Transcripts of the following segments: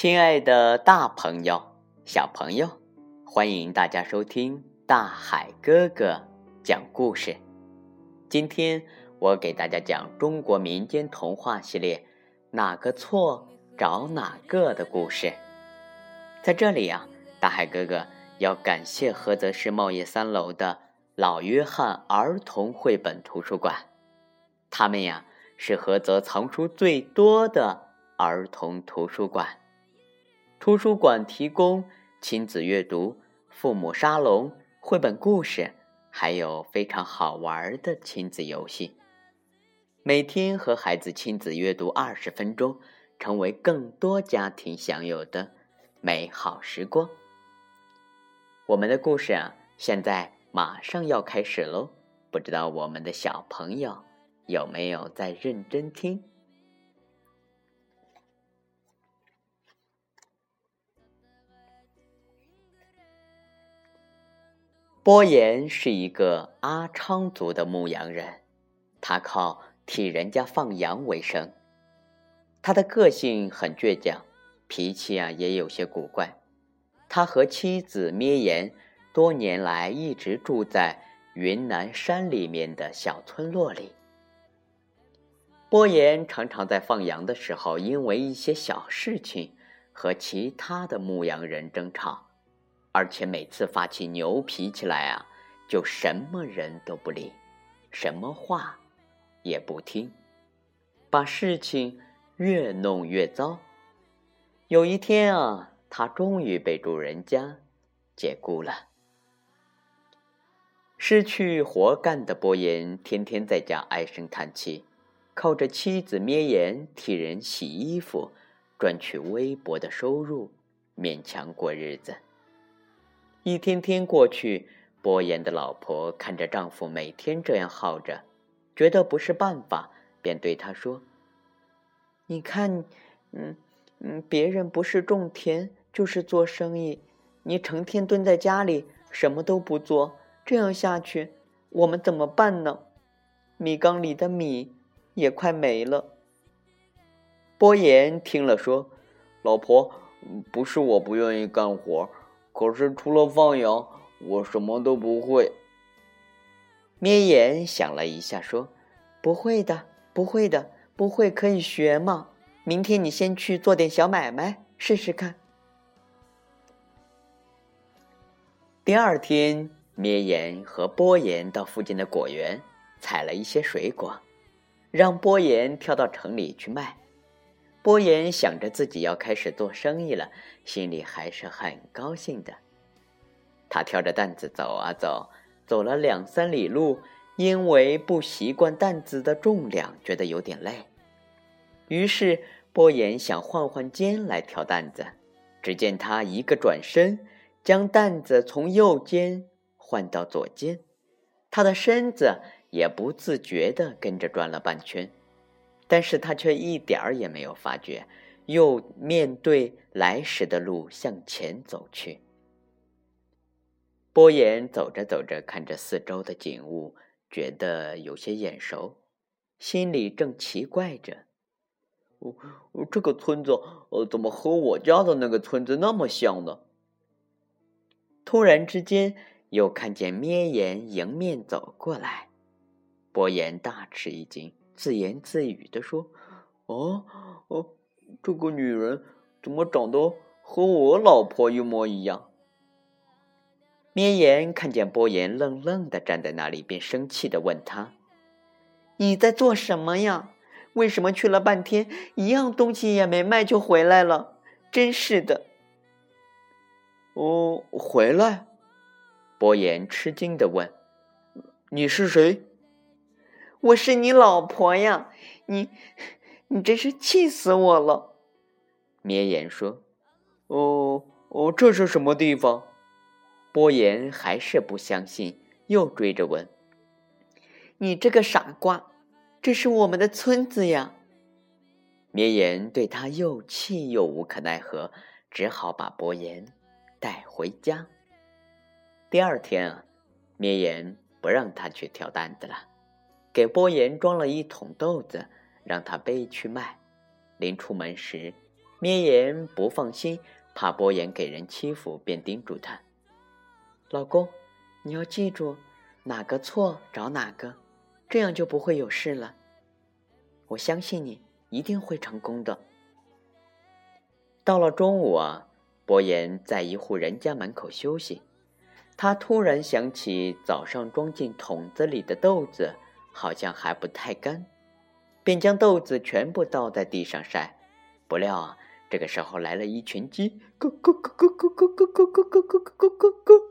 亲爱的大朋友、小朋友，欢迎大家收听大海哥哥讲故事。今天我给大家讲中国民间童话系列《哪个错找哪个》的故事。在这里呀，大海哥哥要感谢菏泽市茂业三楼的老约翰儿童绘本图书馆，他们呀是菏泽藏书最多的儿童图书馆。图书馆提供亲子阅读、父母沙龙、绘本故事，还有非常好玩的亲子游戏。每天和孩子亲子阅读二十分钟，成为更多家庭享有的美好时光。我们的故事啊，现在马上要开始喽！不知道我们的小朋友有没有在认真听？波岩是一个阿昌族的牧羊人，他靠替人家放羊为生。他的个性很倔强，脾气啊也有些古怪。他和妻子咩言多年来一直住在云南山里面的小村落里。波岩常常在放羊的时候，因为一些小事情和其他的牧羊人争吵。而且每次发起牛脾气来啊，就什么人都不理，什么话也不听，把事情越弄越糟。有一天啊，他终于被主人家解雇了。失去活干的波言天天在家唉声叹气，靠着妻子咩言替人洗衣服，赚取微薄的收入，勉强过日子。一天天过去，波言的老婆看着丈夫每天这样耗着，觉得不是办法，便对他说：“你看，嗯嗯，别人不是种田就是做生意，你成天蹲在家里什么都不做，这样下去，我们怎么办呢？米缸里的米也快没了。”波言听了说：“老婆，不是我不愿意干活。”可是除了放羊，我什么都不会。咩眼想了一下，说：“不会的，不会的，不会可以学嘛。明天你先去做点小买卖试试看。”第二天，咩眼和波言到附近的果园采了一些水果，让波言挑到城里去卖。波言想着自己要开始做生意了，心里还是很高兴的。他挑着担子走啊走，走了两三里路，因为不习惯担子的重量，觉得有点累。于是波言想换换肩来挑担子。只见他一个转身，将担子从右肩换到左肩，他的身子也不自觉地跟着转了半圈。但是他却一点儿也没有发觉，又面对来时的路向前走去。波言走着走着，看着四周的景物，觉得有些眼熟，心里正奇怪着：“哦，这个村子，呃，怎么和我家的那个村子那么像呢？”突然之间，又看见咩言迎面走过来，波言大吃一惊。自言自语地说：“哦，哦，这个女人怎么长得和我老婆一模一样？”咩言看见波言愣愣的站在那里，便生气的问他：“你在做什么呀？为什么去了半天，一样东西也没卖就回来了？真是的！”“哦，回来？”波言吃惊的问：“你是谁？”我是你老婆呀，你，你真是气死我了。绵延说：“哦哦，这是什么地方？”波言还是不相信，又追着问：“你这个傻瓜，这是我们的村子呀！”绵延对他又气又无可奈何，只好把波言带回家。第二天啊，绵延不让他去挑担子了。给波言装了一桶豆子，让他背去卖。临出门时，咩岩不放心，怕波言给人欺负，便叮嘱他：“老公，你要记住，哪个错找哪个，这样就不会有事了。我相信你一定会成功的。”到了中午啊，波言在一户人家门口休息，他突然想起早上装进桶子里的豆子好像还不太干。便将豆子全部倒在地上晒，不料啊，这个时候来了一群鸡，咕咕咕咕咕咕咕咕咕咕咕咕咕咕，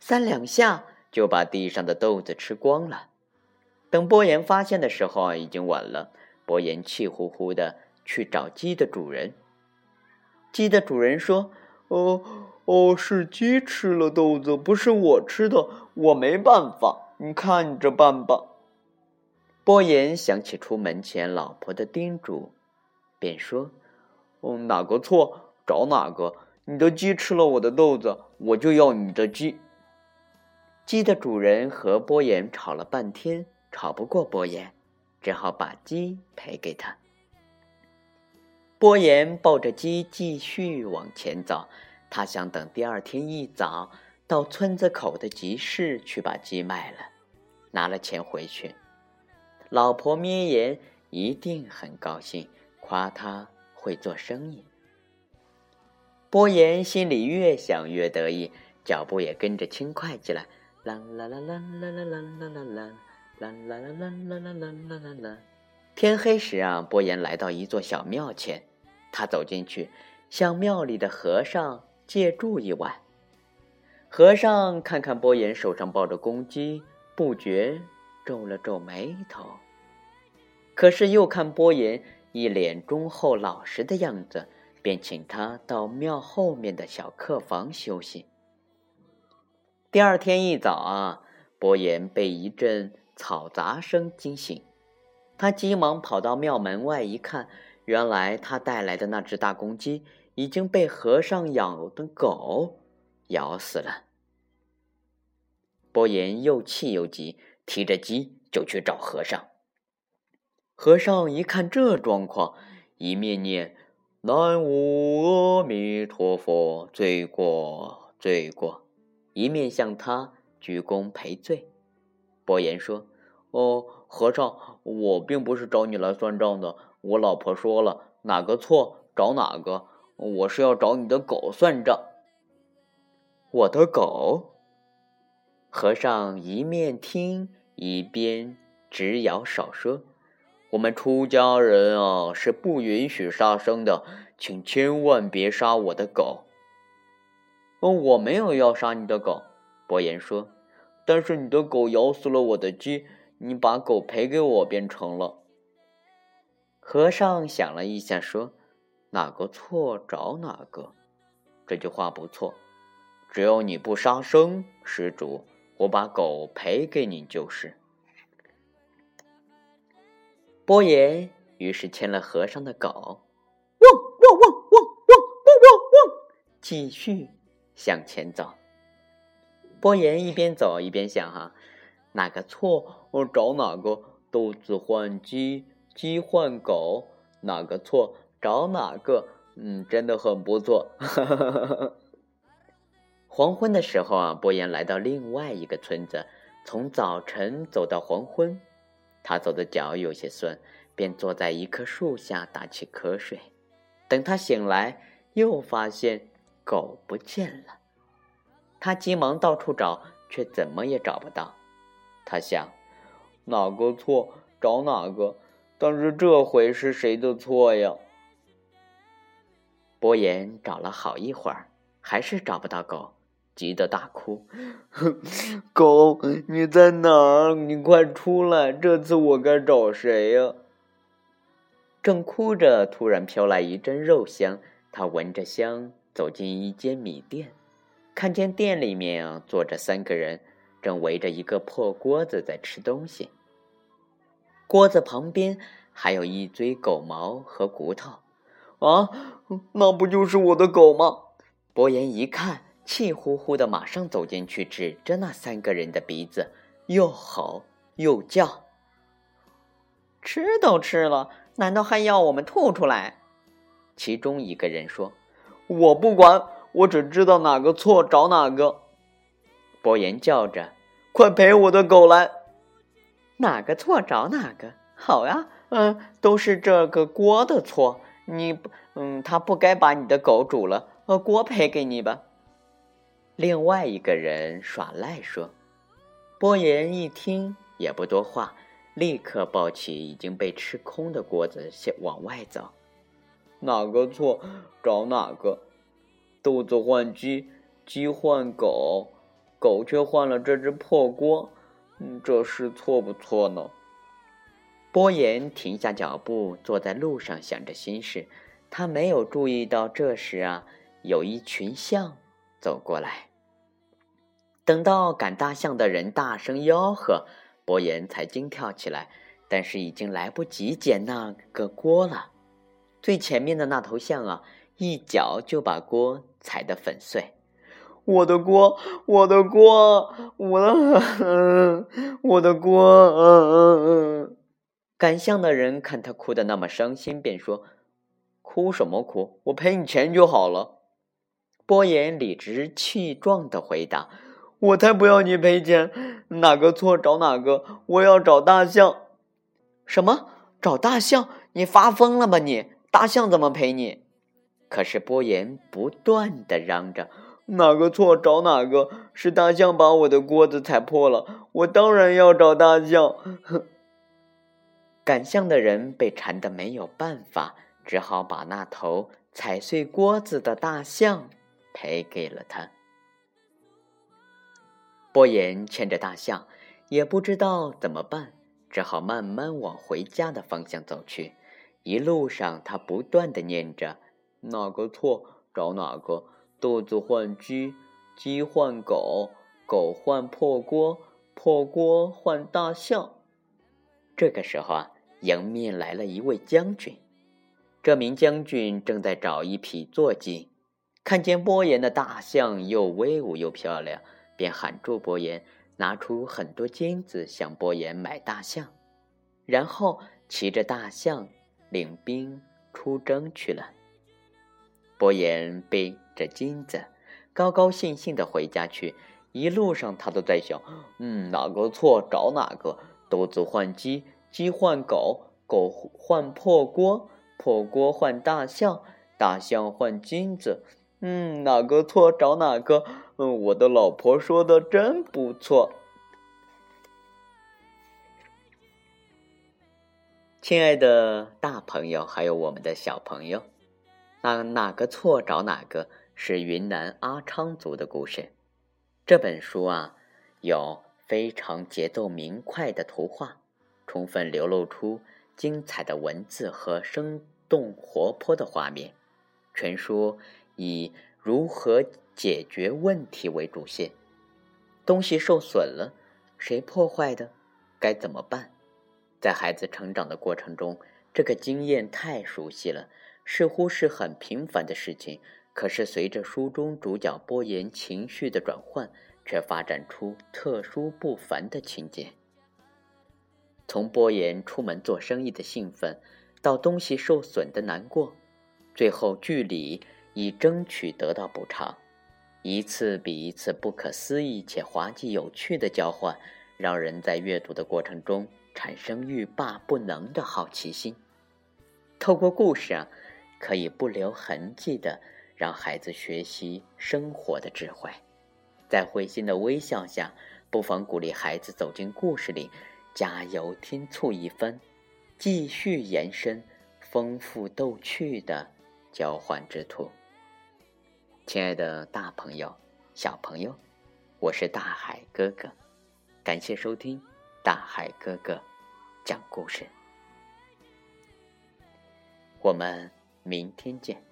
三两下就把地上的豆子吃光了。等波言发现的时候啊，已经晚了。波言气呼呼的去找鸡的主人。鸡的主人说：“哦哦，是鸡吃了豆子，不是我吃的，我没办法，你看着办吧。”波言想起出门前老婆的叮嘱，便说：“哦，哪个错找哪个。你的鸡吃了我的豆子，我就要你的鸡。”鸡的主人和波言吵了半天，吵不过波言，只好把鸡赔给他。波言抱着鸡继续往前走，他想等第二天一早到村子口的集市去把鸡卖了，拿了钱回去。老婆咩言一定很高兴，夸他会做生意。波言心里越想越得意，脚步也跟着轻快起来。啦啦啦啦啦啦啦啦啦啦，啦啦啦啦啦啦啦啦啦。天黑时啊，波言来到一座小庙前，他走进去，向庙里的和尚借住一晚。和尚看看波言手上抱着公鸡，不觉。皱了皱眉头，可是又看波言一脸忠厚老实的样子，便请他到庙后面的小客房休息。第二天一早啊，波言被一阵嘈杂声惊醒，他急忙跑到庙门外一看，原来他带来的那只大公鸡已经被和尚养的狗咬死了。波言又气又急。提着鸡就去找和尚。和尚一看这状况，一面念“南无阿弥陀佛，罪过罪过”，一面向他鞠躬赔罪。伯言说：“哦，和尚，我并不是找你来算账的。我老婆说了，哪个错找哪个。我是要找你的狗算账。”我的狗。和尚一面听。一边直摇手说：“我们出家人啊，是不允许杀生的，请千万别杀我的狗。”“哦，我没有要杀你的狗。”伯言说，“但是你的狗咬死了我的鸡，你把狗赔给我便成了。”和尚想了一下说：“哪个错找哪个，这句话不错。只要你不杀生，施主。”我把狗赔给你就是。波言于是牵了和尚的狗，汪汪汪汪汪汪汪汪，继续向前走。波言一边走一边想：哈，哪个错我找哪个，豆子换鸡，鸡换狗，哪个错找哪个，嗯，真的很不错。黄昏的时候啊，波言来到另外一个村子，从早晨走到黄昏，他走的脚有些酸，便坐在一棵树下打起瞌睡。等他醒来，又发现狗不见了。他急忙到处找，却怎么也找不到。他想，哪个错找哪个，但是这回是谁的错呀？波言找了好一会儿，还是找不到狗。急得大哭：“ 狗，你在哪儿？你快出来！这次我该找谁呀？”正哭着，突然飘来一阵肉香。他闻着香，走进一间米店，看见店里面坐着三个人，正围着一个破锅子在吃东西。锅子旁边还有一堆狗毛和骨头。啊，那不就是我的狗吗？伯言一看。气呼呼的，马上走进去，指着那三个人的鼻子，又吼又叫：“吃都吃了，难道还要我们吐出来？”其中一个人说：“我不管，我只知道哪个错找哪个。”伯言叫着：“快赔我的狗来！”哪个错找哪个。好呀，嗯，都是这个锅的错。你，嗯，他不该把你的狗煮了。呃，锅赔给你吧。另外一个人耍赖说。波言一听也不多话，立刻抱起已经被吃空的锅子，先往外走。哪个错找哪个，豆子换鸡，鸡换狗，狗却换了这只破锅。嗯，这事错不错呢？波言停下脚步，坐在路上想着心事。他没有注意到，这时啊，有一群象走过来。等到赶大象的人大声吆喝，波言才惊跳起来，但是已经来不及捡那个锅了。最前面的那头象啊，一脚就把锅踩得粉碎。我的锅，我的锅，我的，我的锅！赶象的人看他哭得那么伤心，便说：“哭什么哭？我赔你钱就好了。”波言理直气壮地回答：“我才不要你赔钱！哪个错找哪个，我要找大象。”“什么？找大象？你发疯了吧你？大象怎么赔你？”可是波言不断的嚷着：“哪个错找哪个，是大象把我的锅子踩破了，我当然要找大象。”哼。赶象的人被缠得没有办法，只好把那头踩碎锅子的大象赔给了他。波言牵着大象，也不知道怎么办，只好慢慢往回家的方向走去。一路上，他不断的念着：“哪个错找哪个，肚子换鸡，鸡换狗，狗换破锅，破锅换大象。”这个时候啊。迎面来了一位将军，这名将军正在找一匹坐骑，看见波言的大象又威武又漂亮，便喊住伯言，拿出很多金子向伯言买大象，然后骑着大象领兵出征去了。伯言背着金子，高高兴兴的回家去。一路上他都在想：嗯，哪个错找哪个，豆子换鸡。鸡换狗，狗换破锅，破锅换大象，大象换金子。嗯，哪个错找哪个。我的老婆说的真不错。亲爱的大朋友，还有我们的小朋友，那哪个错找哪个是云南阿昌族的故事。这本书啊，有非常节奏明快的图画。充分流露出精彩的文字和生动活泼的画面。全书以如何解决问题为主线。东西受损了，谁破坏的？该怎么办？在孩子成长的过程中，这个经验太熟悉了，似乎是很平凡的事情。可是随着书中主角波言情绪的转换，却发展出特殊不凡的情节。从波言出门做生意的兴奋，到东西受损的难过，最后据理以争取得到补偿，一次比一次不可思议且滑稽有趣的交换，让人在阅读的过程中产生欲罢不能的好奇心。透过故事啊，可以不留痕迹的让孩子学习生活的智慧，在会心的微笑下，不妨鼓励孩子走进故事里。加油添醋一番，继续延伸丰富逗趣的交换之途。亲爱的大朋友、小朋友，我是大海哥哥，感谢收听大海哥哥讲故事。我们明天见。